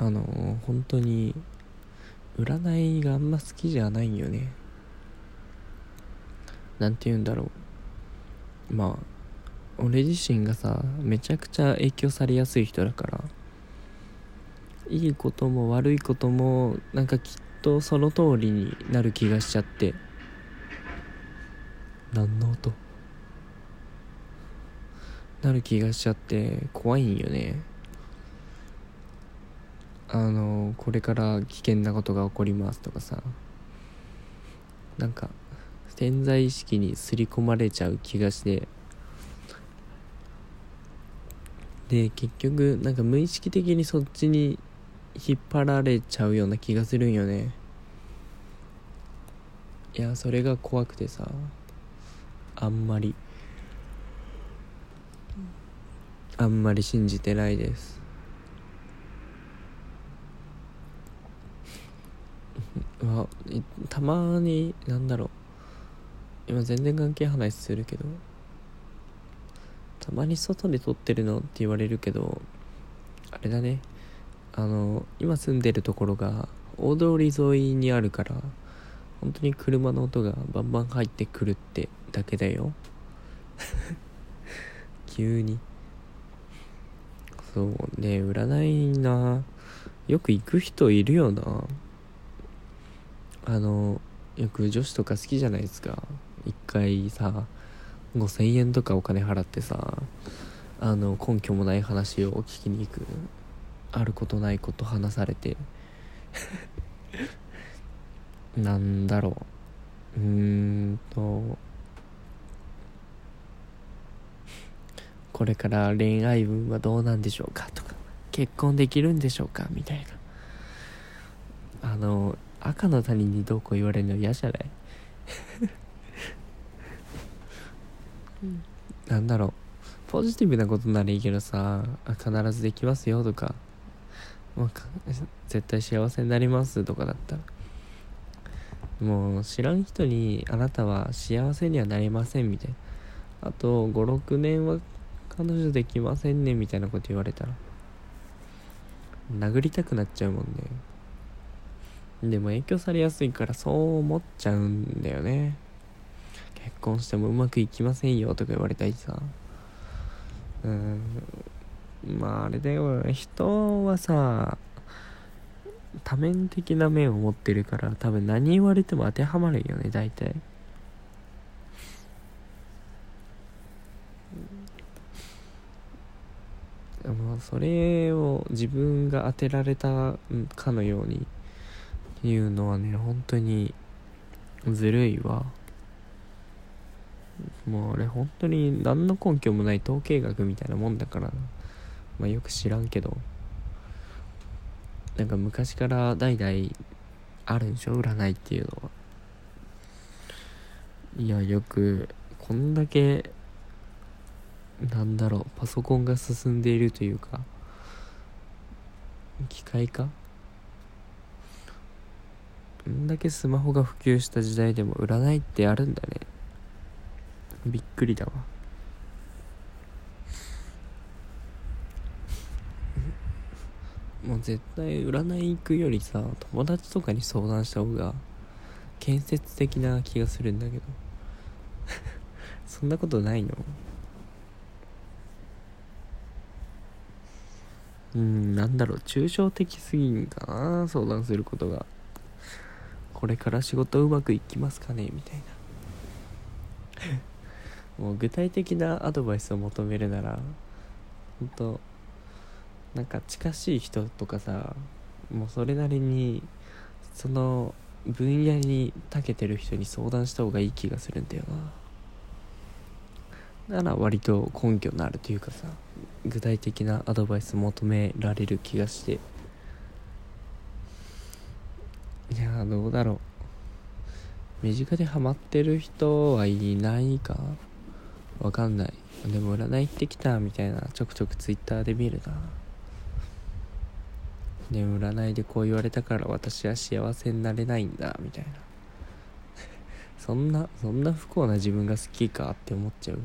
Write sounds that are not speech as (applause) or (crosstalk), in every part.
あの本当に占いがあんま好きじゃないんよね。なんて言うんだろう。まあ俺自身がさめちゃくちゃ影響されやすい人だからいいことも悪いこともなんかきっとその通りになる気がしちゃって。何の音？なる気がしちゃって怖いんよね。あのこれから危険なことが起こりますとかさ。なんか潜在意識に刷り込まれちゃう気がして。で結局なんか無意識的にそっちに引っ張られちゃうような気がするんよね。いやそれが怖くてさ。あんまり。あんまり信じてないです。あたまになんだろう。今全然関係話するけどたまに外で撮ってるのって言われるけどあれだね。あの今住んでるところが大通り沿いにあるから本当に車の音がバンバン入ってくるってだけだよ。(laughs) 急に。そうね占いな。よく行く人いるよな。あのよく女子とか好きじゃないですか。一回さ5000円とかお金払ってさあの根拠もない話を聞きに行く。あることないこと話されて。(laughs) なんだろう。うーんと。これから恋愛運はどうなんでしょうかとか。結婚できるんでしょうかみたいな。あの赤の他人にどうこう言われるの嫌じゃない？なんだろう。ポジティブなことならいいけどさ必ずできますよとか。絶対幸せになりますとかだったら。もう知らん人にあなたは幸せにはなれませんみたいな。あと56年は彼女できませんねみたいなこと言われたら。殴りたくなっちゃうもんねでも影響されやすいからそう思っちゃうんだよね。結婚してもうまくいきませんよとか言われたりさ。うん。まああれだよ。人はさ多面的な面を持ってるから多分何言われても当てはまるよね大体。まあそれを自分が当てられたかのように言うのはね本当にずるいわ。もうあれ本当に何の根拠もない統計学みたいなもんだからまあよく知らんけど。なんか昔から代々あるんでしょ？占いっていうのは。いやよくこんだけなんだろうパソコンが進んでいるというか機械化んだけスマホが普及した時代でも占いってあるんだね。びっくりだわ。(laughs) もう絶対占い行くよりさ友達とかに相談した方が建設的な気がするんだけど。(laughs) そんなことないの？うんなんだろう。抽象的すぎんかな相談することが。これから仕事うまくいきますかね？みたいな。(laughs) もう具体的なアドバイスを求めるなら本当なんか近しい人とかさもうそれなりにその分野に長けてる人に相談した方がいい気がするんだよな。なら割と根拠のあるというかさ具体的なアドバイス求められる気がして。いやどうだろう。身近でハマってる人はいないか？わかんない。でも占い行ってきたみたいな。ちょくちょくツイッターで見るな。でも占いでこう言われたから私は幸せになれないんだみたいな。(laughs) そんなそんな不幸な自分が好きかって思っちゃう。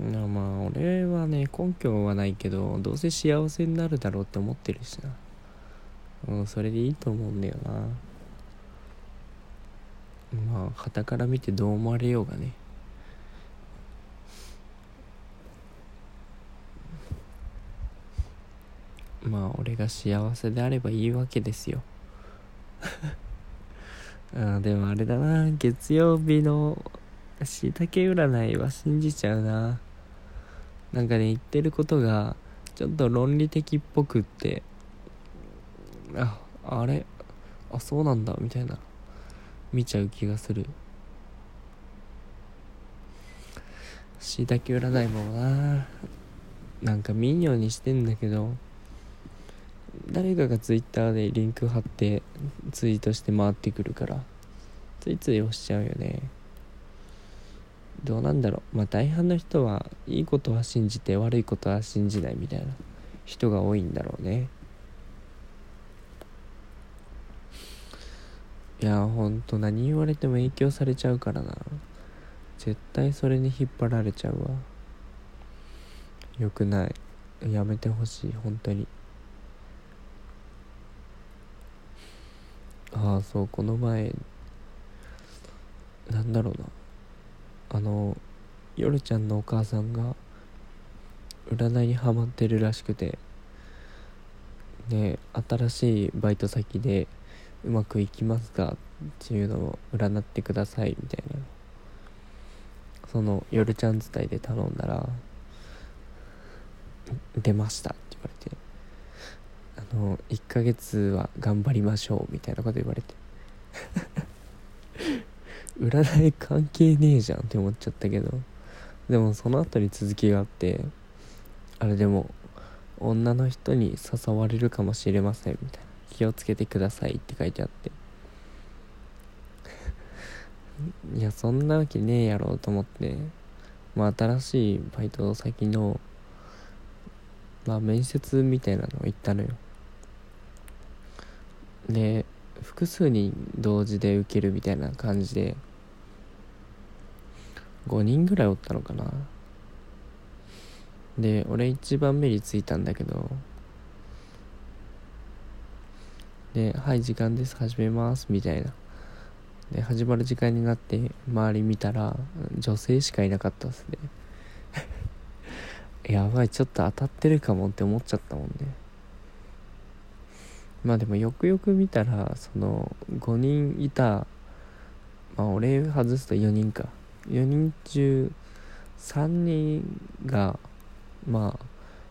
いやまあ俺はね根拠はないけどどうせ幸せになるだろうって思ってるしな。うんそれでいいと思うんだよな。まあ傍から見てどう思われようがね。まあ俺が幸せであればいいわけですよ。(laughs) あでもあれだな。月曜日のしいたけ占いは信じちゃうな。なんかね言ってることがちょっと論理的っぽくって。ああれ？あそうなんだみたいな。見ちゃう気がする。しいたけ占いもな。なんか見んようにしてんだけど。誰かがツイッターでリンク貼ってツイートして回ってくるから。ついつい押しちゃうよね。どうなんだろう。まあ大半の人はいいことは信じて悪いことは信じないみたいな人が多いんだろうね。いやほんと何言われても影響されちゃうからな。絶対それに引っ張られちゃうわ。よくない。やめてほしい本当に。ああそうこの前なんだろうな。あの夜ちゃんのお母さんが占いにハマってるらしくて。で新しいバイト先でうまくいきますかっていうのを占ってくださいみたいな。その夜ちゃん伝いで頼んだら出ましたって言われて。あの1ヶ月は頑張りましょうみたいなこと言われて。(laughs) 占い関係ねえじゃんって思っちゃったけど。でもその後に続きがあってあれでも女の人に誘われるかもしれませんみたいな。気をつけてくださいって書いてあって。(laughs) いやそんなわけねえやろうと思って。まあ新しいバイト先のまあ面接みたいなのを行ったのよ。で複数人同時で受けるみたいな感じで5人ぐらいおったのかな。で俺一番目についたんだけどで「はい時間です。始めます」みたいな。で始まる時間になって周り見たら女性しかいなかったっすね。(laughs) やばいちょっと当たってるかもって思っちゃったもんね。まあでもよくよく見たらその5人いたまあ俺外すと4人か。4人中3人がまあ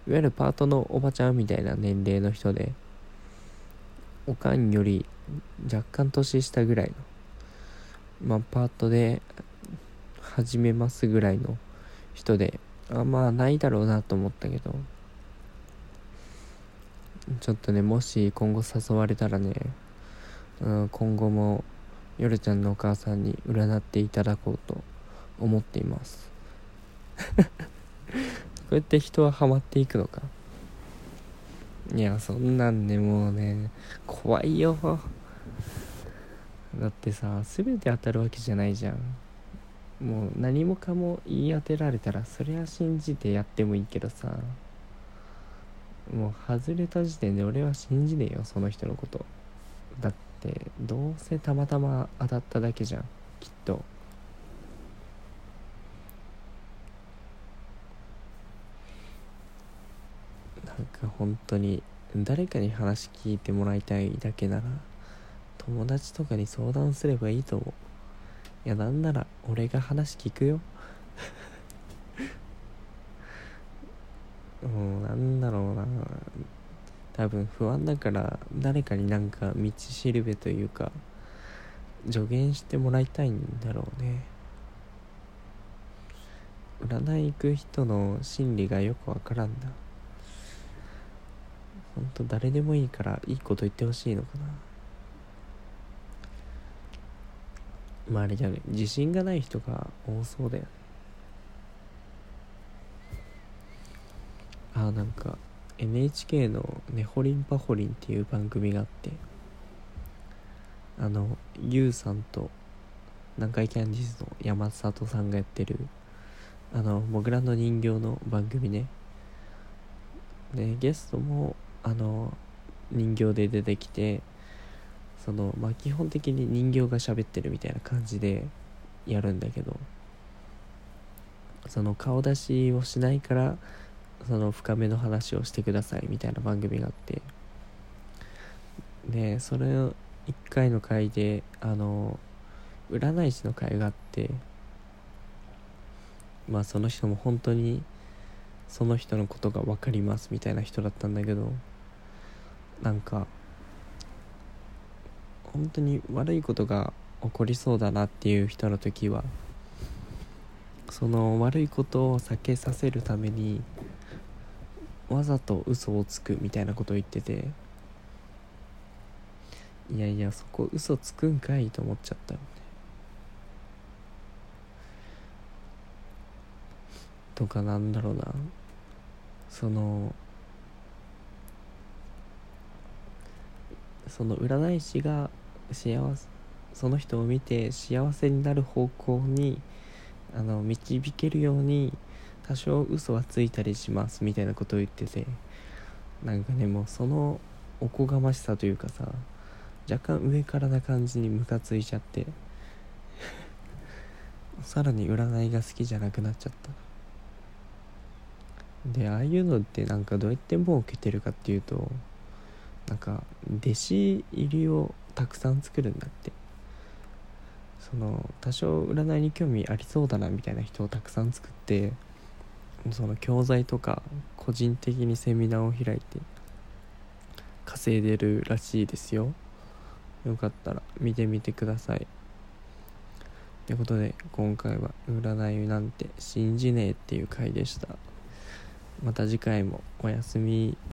いわゆるパートのおばちゃんみたいな年齢の人でおかんより若干年下ぐらいのまあパートで始めますぐらいの人であまあないだろうなと思ったけどちょっとねもし今後誘われたらね、うん、今後も夜ちゃんのお母さんに占っていただこうと思っています。(laughs) こうやって人はハマっていくのか。いやそんなんねもうね怖いよ。だってさ全て当たるわけじゃないじゃん。もう何もかも言い当てられたらそりゃ信じてやってもいいけどさ。もう外れた時点で俺は信じねえよその人のこと。だってどうせたまたま当たっただけじゃんきっと。んか本当に誰かに話聞いてもらいたいだけなら友達とかに相談すればいいと思う。いやなんなら俺が話聞くよ。(laughs) もうなんだろうな。多分不安だから誰かになんか道しるべというか助言してもらいたいんだろうね。占い行く人の心理がよくわからんだほんと誰でもいいからいいこと言ってほしいのかな。まああれじゃね自信がない人が多そうだよね。あなんか NHK の「ねほりんぱほりん」っていう番組があってあのゆうさんと南海キャンディーズの山里さんがやってるあのモグラの人形の番組ね。でゲストもあの人形で出てきてそのまあ基本的に人形が喋ってるみたいな感じでやるんだけどその顔出しをしないからその深めの話をしてくださいみたいな番組があってでそれを1回の回であの占い師の会があってまあその人も本当にその人のことが分かりますみたいな人だったんだけどなんか本当に悪いことが起こりそうだなっていう人の時はその悪いことを避けさせるためにわざと嘘をつくみたいなことを言ってていやいやそこ嘘つくんかいと思っちゃったよねとかなんだろうな。そのその占い師が幸せその人を見て幸せになる方向にあの導けるように多少嘘はついたりしますみたいなことを言っててなんかねもうそのおこがましさというかさ若干上からな感じにムカついちゃって (laughs) さらに占いが好きじゃなくなっちゃった。でああいうのってなんかどうやって儲けてるかっていうとなんか弟子入りをたくさん作るんだって。その多少占いに興味ありそうだなみたいな人をたくさん作ってその教材とか個人的にセミナーを開いて稼いでるらしいですよ。よかったら見てみてください。ということで今回は占いなんて信じねえっていう回でした。また次回もおやすみ。